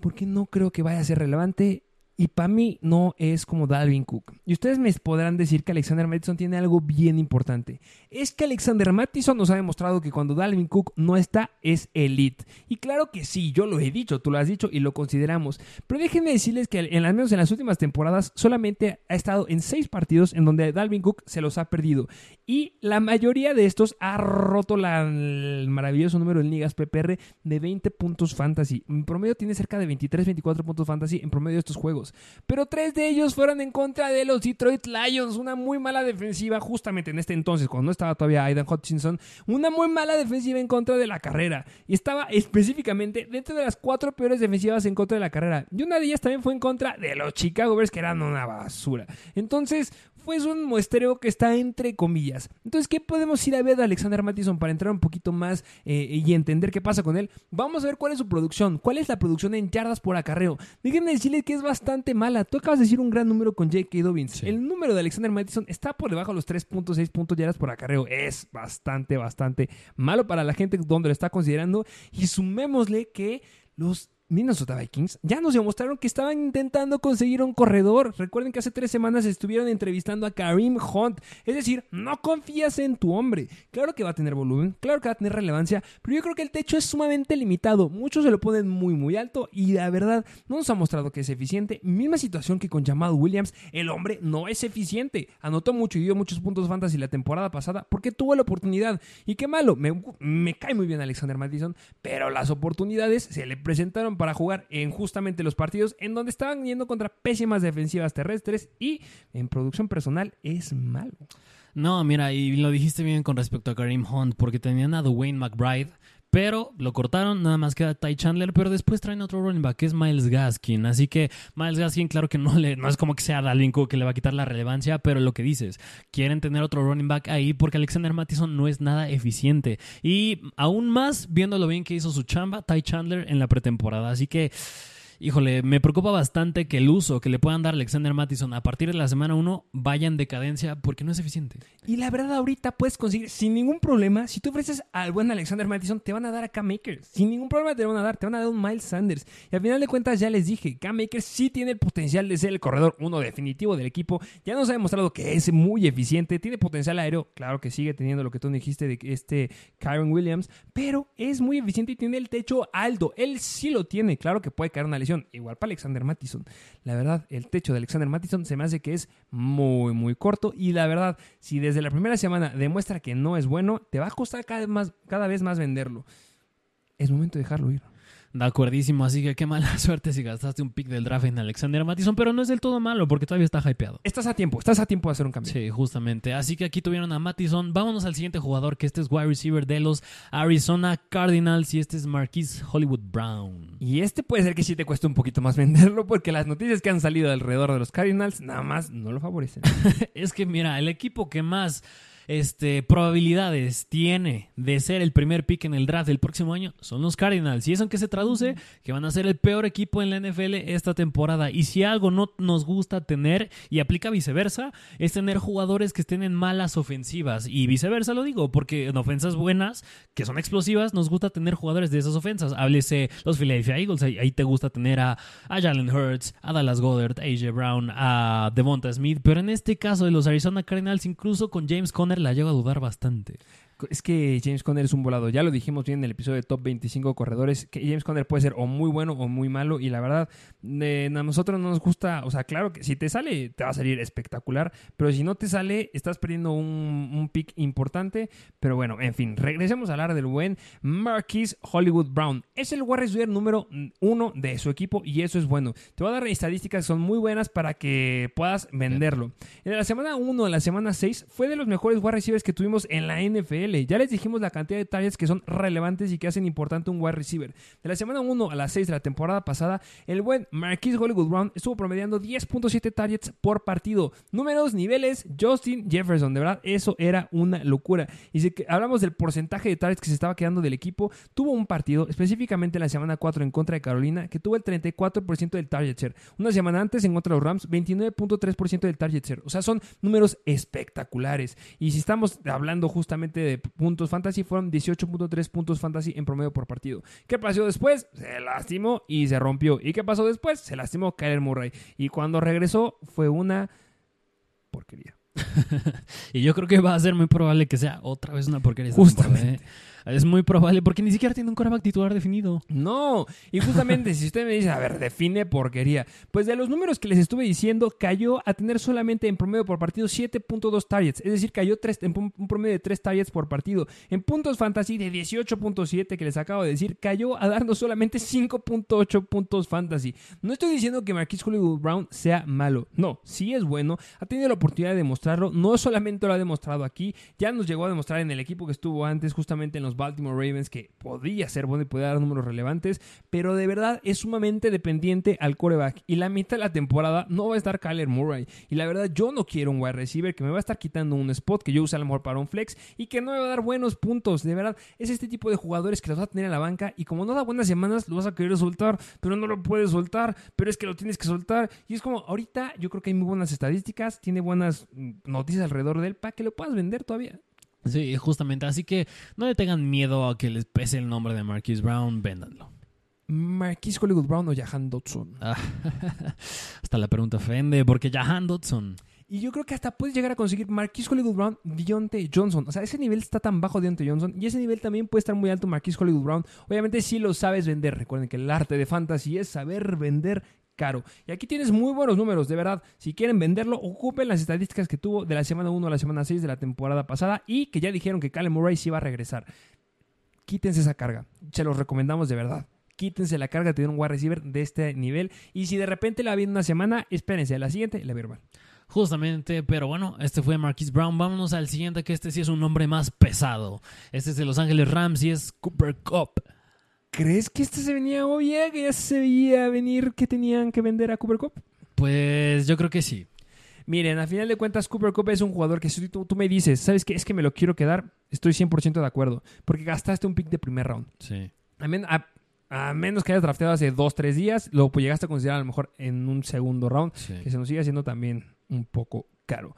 Porque no creo que vaya a ser relevante. Y para mí no es como Dalvin Cook. Y ustedes me podrán decir que Alexander Mattison tiene algo bien importante. Es que Alexander Mattison nos ha demostrado que cuando Dalvin Cook no está, es elite. Y claro que sí, yo lo he dicho, tú lo has dicho y lo consideramos. Pero déjenme decirles que en al menos en las últimas temporadas solamente ha estado en seis partidos en donde Dalvin Cook se los ha perdido. Y la mayoría de estos ha roto el maravilloso número en ligas PPR de 20 puntos fantasy. En promedio tiene cerca de 23, 24 puntos fantasy en promedio de estos juegos. Pero tres de ellos fueron en contra de los Detroit Lions. Una muy mala defensiva justamente en este entonces, cuando no estaba todavía Aidan Hutchinson. Una muy mala defensiva en contra de la carrera. Y estaba específicamente dentro de las cuatro peores defensivas en contra de la carrera. Y una de ellas también fue en contra de los Chicago Bears, que eran una basura. Entonces, fue un muestreo que está entre comillas. Entonces, ¿qué podemos ir a ver de Alexander Mattison para entrar un poquito más eh, y entender qué pasa con él? Vamos a ver cuál es su producción, cuál es la producción en yardas por acarreo. Déjenme decirles que es bastante mala. Tú acabas de decir un gran número con J.K. Dobbins. Sí. El número de Alexander Mattison está por debajo de los 3.6 puntos yardas por acarreo. Es bastante, bastante malo para la gente donde lo está considerando. Y sumémosle que los Minnesota Vikings ya nos demostraron que estaban intentando conseguir un corredor. Recuerden que hace tres semanas estuvieron entrevistando a Kareem Hunt. Es decir, no confías en tu hombre. Claro que va a tener volumen, claro que va a tener relevancia, pero yo creo que el techo es sumamente limitado. Muchos se lo ponen muy, muy alto y la verdad no nos ha mostrado que es eficiente. Misma situación que con Jamal Williams, el hombre no es eficiente. Anotó mucho y dio muchos puntos fantasy la temporada pasada porque tuvo la oportunidad. Y qué malo, me, me cae muy bien Alexander Mattison, pero las oportunidades se le presentaron para jugar en justamente los partidos en donde estaban yendo contra pésimas defensivas terrestres y en producción personal es malo. No, mira, y lo dijiste bien con respecto a Kareem Hunt, porque tenían a Dwayne McBride, pero lo cortaron, nada más queda Ty Chandler, pero después traen otro running back, que es Miles Gaskin. Así que Miles Gaskin, claro que no, le, no es como que sea Dalvin Cook que le va a quitar la relevancia, pero lo que dices, quieren tener otro running back ahí porque Alexander Mattison no es nada eficiente. Y aún más, viendo lo bien que hizo su chamba, Ty Chandler en la pretemporada. Así que... Híjole, me preocupa bastante que el uso que le puedan dar Alexander Mattison a partir de la semana 1 vaya en decadencia porque no es eficiente. Y la verdad, ahorita puedes conseguir sin ningún problema. Si tú ofreces al buen Alexander Mattison, te van a dar a Cam Akers. Sin ningún problema te van a dar. Te van a dar un Miles Sanders. Y al final de cuentas, ya les dije, Cam Akers sí tiene el potencial de ser el corredor uno definitivo del equipo. Ya nos ha demostrado que es muy eficiente. Tiene potencial aéreo. Claro que sigue teniendo lo que tú dijiste de este Kyron Williams. Pero es muy eficiente y tiene el techo alto. Él sí lo tiene. Claro que puede caer una Igual para Alexander Mattison. La verdad, el techo de Alexander Mattison se me hace que es muy, muy corto. Y la verdad, si desde la primera semana demuestra que no es bueno, te va a costar cada más, cada vez más venderlo. Es momento de dejarlo ir. De acuerdísimo, así que qué mala suerte si gastaste un pick del draft en Alexander Mattison, pero no es del todo malo porque todavía está hypeado. Estás a tiempo, estás a tiempo de hacer un cambio. Sí, justamente. Así que aquí tuvieron a Mattison. Vámonos al siguiente jugador, que este es wide receiver de los Arizona Cardinals y este es Marquise Hollywood Brown. Y este puede ser que sí te cueste un poquito más venderlo porque las noticias que han salido alrededor de los Cardinals nada más no lo favorecen. es que mira, el equipo que más este, probabilidades tiene de ser el primer pick en el draft del próximo año son los Cardinals. ¿Y eso en qué se traduce? Que van a ser el peor equipo en la NFL esta temporada. Y si algo no nos gusta tener, y aplica viceversa, es tener jugadores que estén en malas ofensivas. Y viceversa lo digo, porque en ofensas buenas, que son explosivas, nos gusta tener jugadores de esas ofensas. Háblese los Philadelphia Eagles, ahí, te gusta tener a, a Jalen Hurts, a Dallas Goddard, a AJ Brown, a Devonta Smith. Pero en este caso de los Arizona Cardinals, incluso con James Conner, la lleva a dudar bastante. Es que James Conner es un volado. Ya lo dijimos bien en el episodio de Top 25 Corredores, que James Conner puede ser o muy bueno o muy malo. Y la verdad, a nosotros no nos gusta. O sea, claro que si te sale, te va a salir espectacular. Pero si no te sale, estás perdiendo un, un pick importante. Pero bueno, en fin, regresemos a hablar del buen Marquis Hollywood Brown. Es el wide receiver número uno de su equipo y eso es bueno. Te voy a dar estadísticas que son muy buenas para que puedas venderlo. En la semana 1, en la semana 6, fue de los mejores wide receivers que tuvimos en la NFL. Ya les dijimos la cantidad de targets que son relevantes y que hacen importante un wide receiver. De la semana 1 a la 6 de la temporada pasada, el buen Marquise Hollywood Brown estuvo promediando 10.7 targets por partido. Números, niveles, Justin Jefferson. De verdad, eso era una locura. Y si hablamos del porcentaje de targets que se estaba quedando del equipo, tuvo un partido, específicamente en la semana 4 en contra de Carolina, que tuvo el 34% del target share. Una semana antes en contra de los Rams, 29.3% del target share. O sea, son números espectaculares. Y si estamos hablando justamente de puntos fantasy fueron 18.3 puntos fantasy en promedio por partido. ¿Qué pasó después? Se lastimó y se rompió. ¿Y qué pasó después? Se lastimó Kyler Murray. Y cuando regresó fue una porquería. y yo creo que va a ser muy probable que sea otra vez una porquería. Justamente. ¿eh? Es muy probable, porque ni siquiera tiene un coreback titular definido. No, y justamente si usted me dice, a ver, define porquería, pues de los números que les estuve diciendo, cayó a tener solamente en promedio por partido 7.2 targets, es decir, cayó en un promedio de 3 targets por partido. En puntos fantasy de 18.7 que les acabo de decir, cayó a darnos solamente 5.8 puntos fantasy. No estoy diciendo que Marquis Hollywood Brown sea malo, no, sí es bueno, ha tenido la oportunidad de demostrarlo, no solamente lo ha demostrado aquí, ya nos llegó a demostrar en el equipo que estuvo antes, justamente en los Baltimore Ravens, que podía ser bueno y podía dar números relevantes, pero de verdad es sumamente dependiente al coreback. Y la mitad de la temporada no va a estar Kyler Murray. Y la verdad, yo no quiero un wide receiver que me va a estar quitando un spot que yo use a lo mejor para un flex y que no me va a dar buenos puntos. De verdad, es este tipo de jugadores que los vas a tener en la banca y como no da buenas semanas, lo vas a querer soltar, pero no lo puedes soltar, pero es que lo tienes que soltar. Y es como, ahorita yo creo que hay muy buenas estadísticas, tiene buenas mm, noticias alrededor de él para que lo puedas vender todavía. Sí, justamente. Así que no le tengan miedo a que les pese el nombre de Marquise Brown, véndanlo. ¿Marquise Hollywood Brown o Jahan Dodson? Ah, hasta la pregunta ofende, porque Jahan Dodson. Y yo creo que hasta puedes llegar a conseguir Marquise Hollywood Brown, Dionte Johnson. O sea, ese nivel está tan bajo Dionte Johnson. Y ese nivel también puede estar muy alto Marquise Hollywood Brown. Obviamente, si lo sabes vender. Recuerden que el arte de fantasy es saber vender caro. Y aquí tienes muy buenos números, de verdad. Si quieren venderlo, ocupen las estadísticas que tuvo de la semana 1 a la semana 6 de la temporada pasada y que ya dijeron que Callum Murray sí iba a regresar. Quítense esa carga. Se los recomendamos de verdad. Quítense la carga de tener un wide receiver de este nivel. Y si de repente la viene una semana, espérense, a la siguiente le va mal. Justamente, pero bueno, este fue Marquis Brown. Vámonos al siguiente, que este sí es un nombre más pesado. Este es de Los Ángeles Rams y es Cooper Cup. ¿Crees que este se venía obvia? ¿Que ya se veía venir que tenían que vender a Cooper Cup? Pues yo creo que sí. Miren, a final de cuentas, Cooper Cup es un jugador que si tú, me dices, ¿sabes qué? Es que me lo quiero quedar, estoy 100% de acuerdo. Porque gastaste un pick de primer round. Sí. A, menos que hayas drafteado hace 2-3 días, lo llegaste a considerar a lo mejor en un segundo round, que se nos sigue haciendo también un poco caro.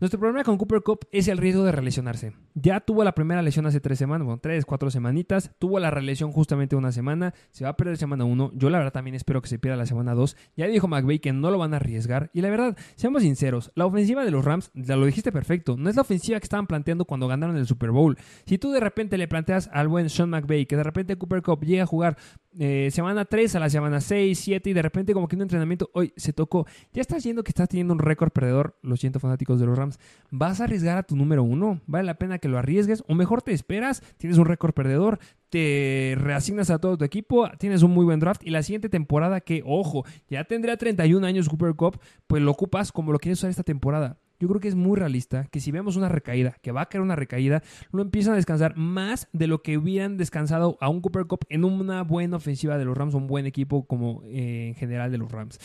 Nuestro problema con Cooper Cup es el riesgo de relesionarse. Ya tuvo la primera lesión hace tres semanas, bueno, tres, cuatro semanitas. Tuvo la relesión justamente una semana. Se va a perder semana uno. Yo la verdad también espero que se pierda la semana dos. Ya dijo McVay que no lo van a arriesgar. Y la verdad, seamos sinceros, la ofensiva de los Rams, lo dijiste perfecto, no es la ofensiva que estaban planteando cuando ganaron el Super Bowl. Si tú de repente le planteas al buen Sean McVay que de repente Cooper Cup llega a jugar eh, semana 3 a la semana 6, 7 y de repente como que un entrenamiento hoy se tocó. Ya estás viendo que estás teniendo un récord perdedor, lo siento fanáticos de los Rams. ¿Vas a arriesgar a tu número uno? ¿Vale la pena que lo arriesgues? O mejor te esperas, tienes un récord perdedor, te reasignas a todo tu equipo, tienes un muy buen draft y la siguiente temporada que, ojo, ya tendrá 31 años Cooper Cup, pues lo ocupas como lo quieres usar esta temporada. Yo creo que es muy realista que si vemos una recaída, que va a caer una recaída, no empiezan a descansar más de lo que hubieran descansado a un Cooper Cup en una buena ofensiva de los Rams, un buen equipo como eh, en general de los Rams.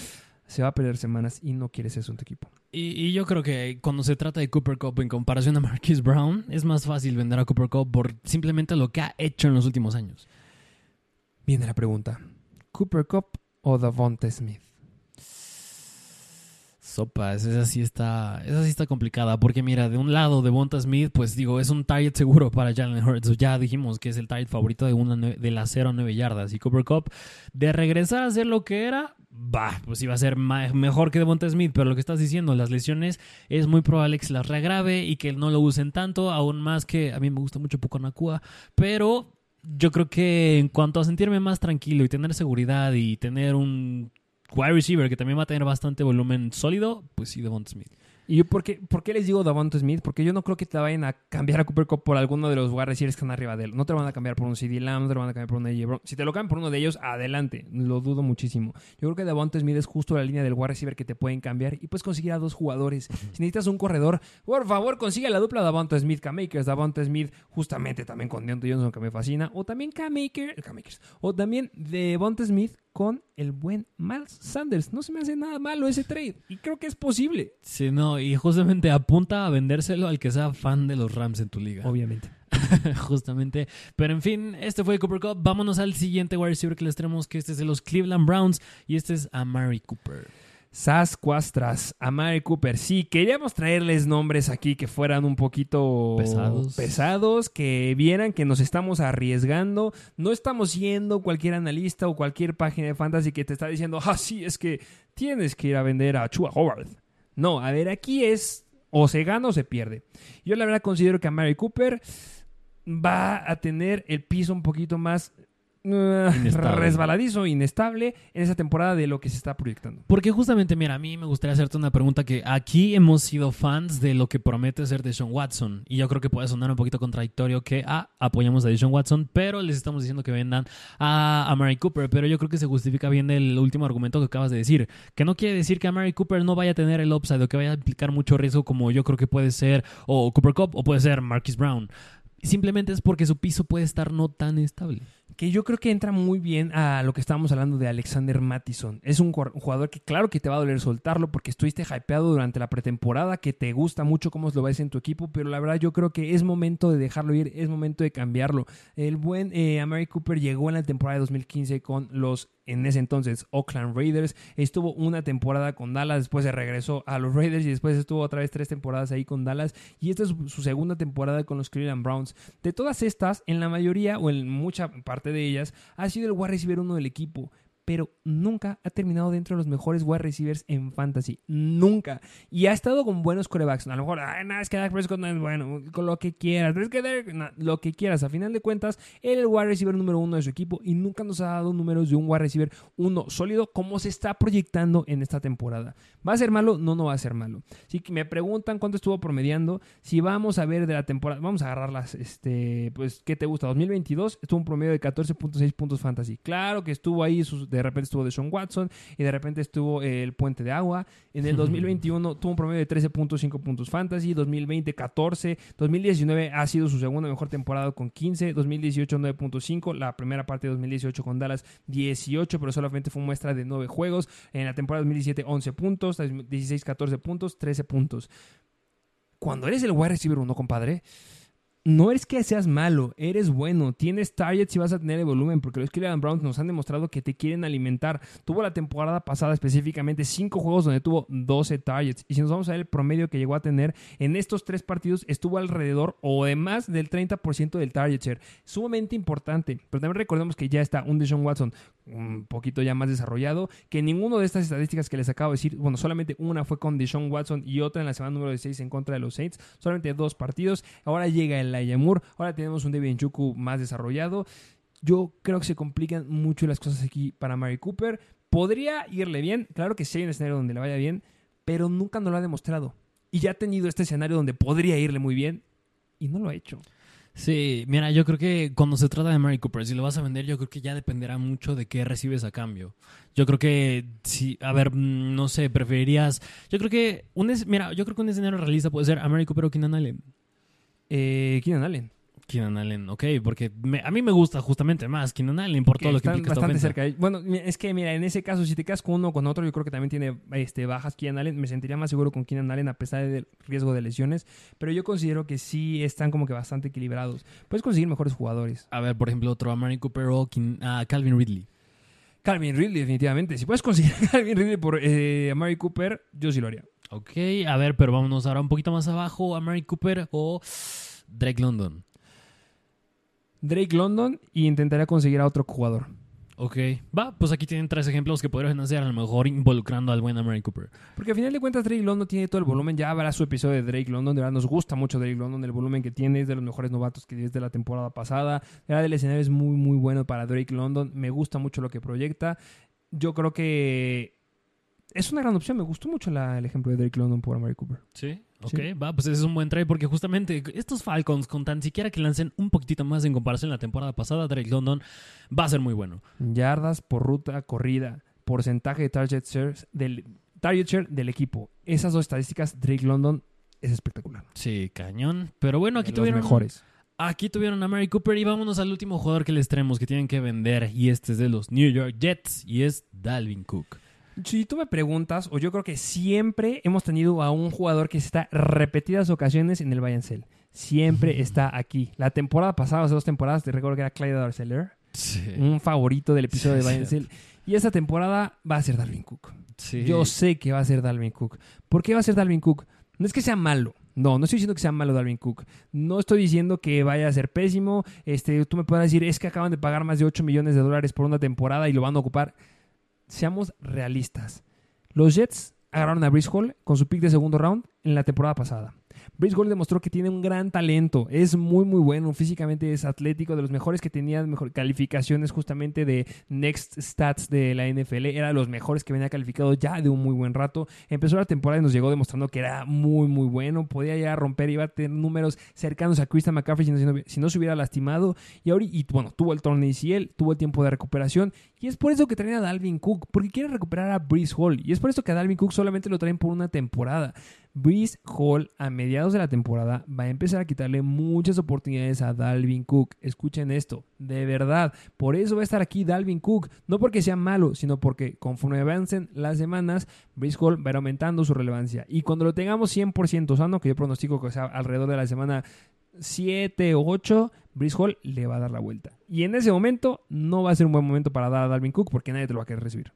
Se va a perder semanas y no quieres eso en tu equipo. Y, yo creo que cuando se trata de Cooper Cup en comparación a Marquis Brown, es más fácil vender a Cooper Cup por simplemente lo que ha hecho en los últimos años. Viene la pregunta: ¿Cooper Cup o Davonte Smith? Sopas, esa sí está, esa sí está complicada, porque mira, de un lado de Bonta Smith, pues digo, es un target seguro para Jalen Hurts, ya dijimos que es el target favorito de una de las 0 a 9 yardas, y Cooper Cup, de regresar a ser lo que era, va, pues iba a ser mejor que de Bonta Smith, pero lo que estás diciendo, las lesiones, es muy probable que se las reagrave y que no lo usen tanto, aún más que a mí me gusta mucho Puconacua, pero yo creo que en cuanto a sentirme más tranquilo y tener seguridad y tener un wide receiver que también va a tener bastante volumen sólido, pues sí, Devonta Smith. ¿Y yo por qué, por qué les digo Davante Smith? Porque yo no creo que te vayan a cambiar a Cooper Cup por alguno de los wide receivers que están arriba de él. No te lo van a cambiar por un CD Lamb, no te lo van a cambiar por un AJ Brown. Si te lo cambian por uno de ellos, adelante. Lo dudo muchísimo. Yo creo que Davante Smith es justo la línea del wide receiver que te pueden cambiar y puedes conseguir a dos jugadores. Si necesitas un corredor, por favor, consigue la dupla Davante Smith, K-Makers. Davante Smith, justamente también con Deontay Johnson, que me fascina. O también K-Makers. O también Devonta Smith con el buen Miles Sanders. No se me hace nada malo ese trade. Y creo que es posible. Sí, no, y justamente apunta a vendérselo al que sea fan de los Rams en tu liga. Obviamente. justamente. Pero en fin, este fue Cooper Cup. Vámonos al siguiente wide receiver que les tenemos, que este es de los Cleveland Browns y este es Amari Cooper. Sasquastras, Amari Cooper. Sí, queríamos traerles nombres aquí que fueran un poquito pesados. pesados, que vieran que nos estamos arriesgando. No estamos siendo cualquier analista o cualquier página de fantasy que te está diciendo, ah, sí, es que tienes que ir a vender a Chua Howard. No, a ver, aquí es o se gana o se pierde. Yo la verdad considero que Amari Cooper va a tener el piso un poquito más resbaladizo, inestable en esa temporada de lo que se está proyectando. Porque justamente, mira, a mí me gustaría hacerte una pregunta que aquí hemos sido fans de lo que promete ser Deshaun Watson y yo creo que puede sonar un poquito contradictorio que ah, apoyamos a Deshaun Watson, pero les estamos diciendo que vendan a, a Mary Cooper, pero yo creo que se justifica bien el último argumento que acabas de decir, que no quiere decir que a Mary Cooper no vaya a tener el upside o que vaya a implicar mucho riesgo como yo creo que puede ser o Cooper Cup o puede ser Marquis Brown. Simplemente es porque su piso puede estar no tan estable que yo creo que entra muy bien a lo que estábamos hablando de Alexander Mattison. Es un jugador que claro que te va a doler soltarlo porque estuviste hypeado durante la pretemporada, que te gusta mucho cómo lo ves en tu equipo, pero la verdad yo creo que es momento de dejarlo ir, es momento de cambiarlo. El buen eh, Amari Cooper llegó en la temporada de 2015 con los en ese entonces Oakland Raiders. Estuvo una temporada con Dallas, después se regresó a los Raiders y después estuvo otra vez tres temporadas ahí con Dallas. Y esta es su segunda temporada con los Cleveland Browns. De todas estas, en la mayoría o en mucha parte de ellas, ha sido el wide receiver uno del equipo pero nunca ha terminado dentro de los mejores wide receivers en fantasy. Nunca. Y ha estado con buenos corebacks. A lo mejor, ay, nada, es que Dak Prescott no es bueno. Con lo que quieras. Es que lo que quieras. A final de cuentas, él es el wide receiver número uno de su equipo y nunca nos ha dado números de un wide receiver uno sólido como se está proyectando en esta temporada. ¿Va a ser malo? No, no va a ser malo. Si me preguntan cuánto estuvo promediando, si vamos a ver de la temporada, vamos a agarrarlas, este, pues, ¿qué te gusta? 2022 estuvo un promedio de 14.6 puntos fantasy. Claro que estuvo ahí sus de repente estuvo Sean Watson y de repente estuvo el Puente de Agua. En el 2021 tuvo un promedio de 13.5 puntos fantasy, 2020 14, 2019 ha sido su segunda mejor temporada con 15, 2018 9.5, la primera parte de 2018 con Dallas 18, pero solamente fue muestra de 9 juegos. En la temporada 2017 11 puntos, 16 14 puntos, 13 puntos. Cuando eres el wide receiver uno, compadre, no es que seas malo, eres bueno, tienes targets y vas a tener el volumen, porque los Cleveland Browns nos han demostrado que te quieren alimentar. Tuvo la temporada pasada específicamente 5 juegos donde tuvo 12 targets. Y si nos vamos a ver el promedio que llegó a tener en estos tres partidos, estuvo alrededor o de más del 30% del target share. Sumamente importante. Pero también recordemos que ya está un Deshaun Watson un poquito ya más desarrollado, que ninguno de estas estadísticas que les acabo de decir, bueno, solamente una fue con Deshaun Watson y otra en la semana número 16 en contra de los Saints, solamente dos partidos. Ahora llega el Ayamur, ahora tenemos un Devin Chuku más desarrollado. Yo creo que se complican mucho las cosas aquí para Mary Cooper. Podría irle bien, claro que sí hay un escenario donde le vaya bien, pero nunca nos lo ha demostrado. Y ya ha tenido este escenario donde podría irle muy bien y no lo ha hecho. Sí, mira, yo creo que cuando se trata de Mary Cooper, si lo vas a vender, yo creo que ya dependerá mucho de qué recibes a cambio. Yo creo que, si, a ver, mm, no sé, preferirías. Yo creo que, un mira, yo creo que un escenario realista puede ser a Mary Cooper o Keenan Allen. Eh, Keenan Allen. Keenan Allen, ok, porque me- a mí me gusta justamente más Keenan Allen por todo lo que están implica bastante cerca. Bueno, es que mira, en ese caso, si te quedas con uno o con otro, yo creo que también tiene este, bajas Keenan Allen. Me sentiría más seguro con Keenan Allen a pesar del riesgo de lesiones. Pero yo considero que sí están como que bastante equilibrados. Puedes conseguir mejores jugadores. A ver, por ejemplo, otro a Mary Cooper o a Calvin Ridley. Calvin Ridley, definitivamente. Si puedes conseguir a Calvin Ridley por eh, Mary Cooper, yo sí lo haría. Ok, a ver, pero vámonos ahora un poquito más abajo a Mary Cooper o Drake London. Drake London y intentaría conseguir a otro jugador. Ok, va, pues aquí tienen tres ejemplos que podrían hacer a lo mejor involucrando al buen Mary Cooper. Porque al final de cuentas Drake London tiene todo el volumen. Ya habrá su episodio de Drake London. De verdad nos gusta mucho Drake London. El volumen que tiene es de los mejores novatos que es de la temporada pasada. De verdad el escenario es muy muy bueno para Drake London. Me gusta mucho lo que proyecta. Yo creo que es una gran opción. Me gustó mucho la- el ejemplo de Drake London por Mary Cooper. Sí, ok, Sí. va, pues ese es un buen trade porque justamente estos Falcons, con tan siquiera que lancen un poquitito más en comparación a la temporada pasada, Drake London va a ser muy bueno. Yardas por ruta, corrida, porcentaje de target shares del target share del equipo. Esas dos estadísticas, Drake London es espectacular. Sí, cañón. Pero bueno, aquí De los tuvieron mejores. Aquí tuvieron a Mary Cooper y vámonos al último jugador que les traemos que tienen que vender y este es de los New York Jets y es Dalvin Cook. Si tú me preguntas, o yo creo que siempre hemos tenido a un jugador que está repetidas ocasiones en el Bayern Cell. Siempre está aquí. La temporada pasada, hace dos temporadas, te recuerdo que era Clyde Arcelor, Sí. un favorito del episodio Sí, de Bayern Cell. Y esta temporada va a ser Dalvin Cook. Sí. Yo sé que va a ser Dalvin Cook. ¿Por qué va a ser Dalvin Cook? No es que sea malo. No, no estoy diciendo que sea malo Dalvin Cook. No estoy diciendo que vaya a ser pésimo. Este, tú me puedes decir, es que acaban de pagar más de 8 millones de dólares por una temporada y lo van a ocupar. Seamos realistas. Los Jets agarraron a Brice Hall con su pick de segundo round en la temporada pasada. Brice Hall demostró que tiene un gran talento, es muy muy bueno, físicamente es atlético, de los mejores que tenían mejor calificaciones justamente de Next Stats de la NFL, era de los mejores que venía calificado ya de un muy buen rato. Empezó la temporada y nos llegó demostrando que era muy muy bueno, podía ya romper, iba a tener números cercanos a Christian McCaffrey si no, si no- se hubiera lastimado y ahora y bueno, tuvo el torneo ACL, tuvo el tiempo de recuperación y es por eso que traen a Dalvin Cook, porque quieren recuperar a Breeze Hall y es por eso que a Dalvin Cook solamente lo traen por una temporada. Breeze Hall a mediados de la temporada va a empezar a quitarle muchas oportunidades a Dalvin Cook. Escuchen esto, de verdad. Por eso va a estar aquí Dalvin Cook. No porque sea malo, sino porque conforme avancen las semanas, Breeze Hall va a ir aumentando su relevancia. Y cuando lo tengamos 100% sano, que yo pronostico que sea alrededor de la semana 7 o 8, Breeze Hall le va a dar la vuelta. Y en ese momento no va a ser un buen momento para dar a Dalvin Cook porque nadie te lo va a querer recibir.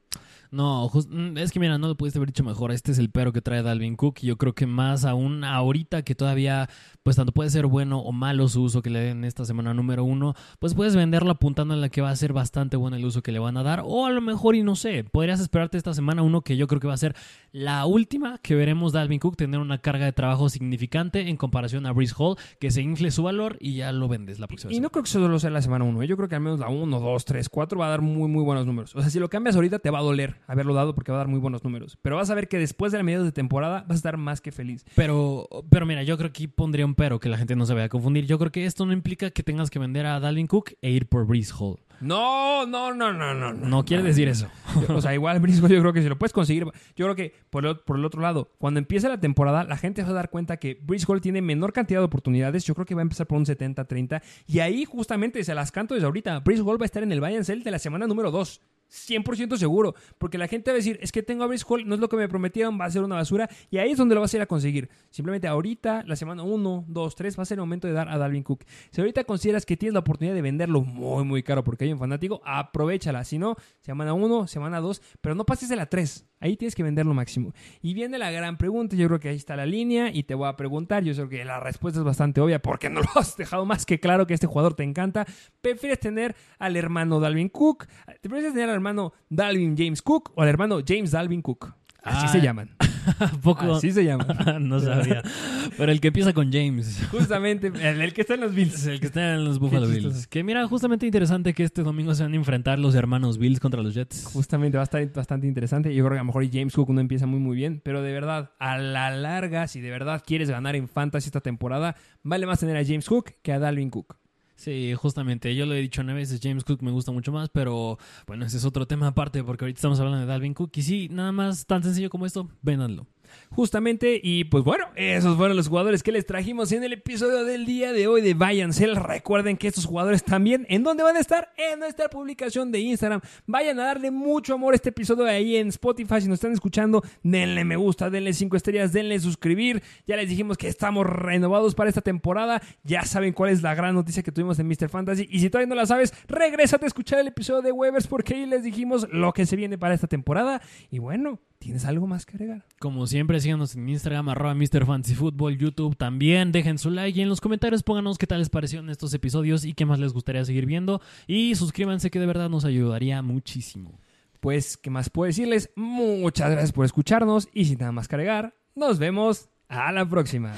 No, jus- mm, es que mira, no lo pudiste haber dicho mejor. Este es el pero que trae Dalvin Cook. Y yo creo que más aún ahorita que todavía, pues tanto puede ser bueno o malo su uso que le den esta semana número uno, pues puedes venderlo apuntando en la que va a ser bastante bueno el uso que le van a dar. O a lo mejor, y no sé, podrías esperarte esta semana uno que yo creo que va a ser la última que veremos Dalvin Cook tener una carga de trabajo significante en comparación a Breeze Hall, que se infle su valor y ya lo vendes la próxima Y semana. no creo que solo sea la semana 1. Yo creo que al menos la 1, 2, 3, 4 va a dar muy, muy buenos números. O sea, si lo cambias ahorita te va a doler haberlo dado porque va a dar muy buenos números. Pero vas a ver que después de la mediados de temporada vas a estar más que feliz. Pero, pero mira, yo creo que aquí pondría un pero que la gente no se vaya a confundir. Yo creo que esto no implica que tengas que vender a Dalvin Cook e ir por Breeze Hall. No, no, no, no, no. No, No quiere decir eso. O sea, igual Briscoe yo creo que si lo puedes conseguir. Yo creo que por el, por el otro lado, cuando empiece la temporada, la gente va a dar cuenta que Briscoe tiene menor cantidad de oportunidades. Yo creo que va a empezar por un 70-30. Y ahí justamente se las canto desde ahorita. Briscoe va a estar en el Bayern Cell de la semana número 2. 100% seguro, porque la gente va a decir, es que tengo a Brice Hall, no es lo que me prometieron, va a ser una basura, y ahí es donde lo vas a ir a conseguir. Simplemente ahorita, la semana 1, 2, 3, va a ser el momento de dar a Dalvin Cook. Si ahorita consideras que tienes la oportunidad de venderlo muy, muy caro porque hay un fanático, aprovechala. Si no, semana 1, semana 2, pero no pases de la 3. Ahí tienes que venderlo máximo. Y viene la gran pregunta, yo creo que ahí está la línea y te voy a preguntar, yo creo que la respuesta es bastante obvia porque no lo has dejado más que claro que este jugador te encanta. ¿Prefieres tener al hermano Dalvin Cook? ¿Te prefieres tener al hermano Dalvin James Cook o al hermano James Dalvin Cook? Así Ah. se llaman. Poco. Así se llama. no sabía. Pero el que empieza con James. Justamente, el, el que está en los Bills. El que está en los Buffalo Bills. Que mira, justamente interesante que este domingo se van a enfrentar los hermanos Bills contra los Jets. Justamente va a estar bastante interesante. Yo creo que a lo mejor James Cook no empieza muy muy bien, pero de verdad, a la larga, si de verdad quieres ganar en Fantasy esta temporada, vale más tener a James Cook que a Dalvin Cook. Sí, justamente. Yo lo he dicho nueve veces, James Cook me gusta mucho más, pero bueno, ese es otro tema aparte porque ahorita estamos hablando de Dalvin Cook. Y sí, nada más tan sencillo como esto, véndanlo. Justamente, y pues bueno, esos fueron los jugadores que les trajimos en el episodio del día de hoy de Vayancel. Recuerden que estos jugadores también, ¿en dónde van a estar? En nuestra publicación de Instagram. Vayan a darle mucho amor a este episodio ahí en Spotify. Si nos están escuchando, denle me gusta, denle cinco estrellas, denle suscribir. Ya les dijimos que estamos renovados para esta temporada. Ya saben cuál es la gran noticia que tuvimos en Mr. Fantasy. Y si todavía no la sabes, regrésate a escuchar el episodio de Weavers porque ahí les dijimos lo que se viene para esta temporada. Y bueno, ¿tienes algo más que agregar? Como siempre, síganos en Instagram, arroba Mr. Fantasy Football, YouTube también. Dejen su like y en los comentarios pónganos qué tal les parecieron estos episodios y qué más les gustaría seguir viendo. Y suscríbanse que de verdad nos ayudaría muchísimo. Pues, ¿qué más puedo decirles? Muchas gracias por escucharnos y sin nada más que agregar, nos vemos a la próxima.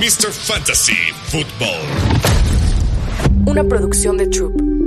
Mr. Fantasy Football. Una producción de Troop.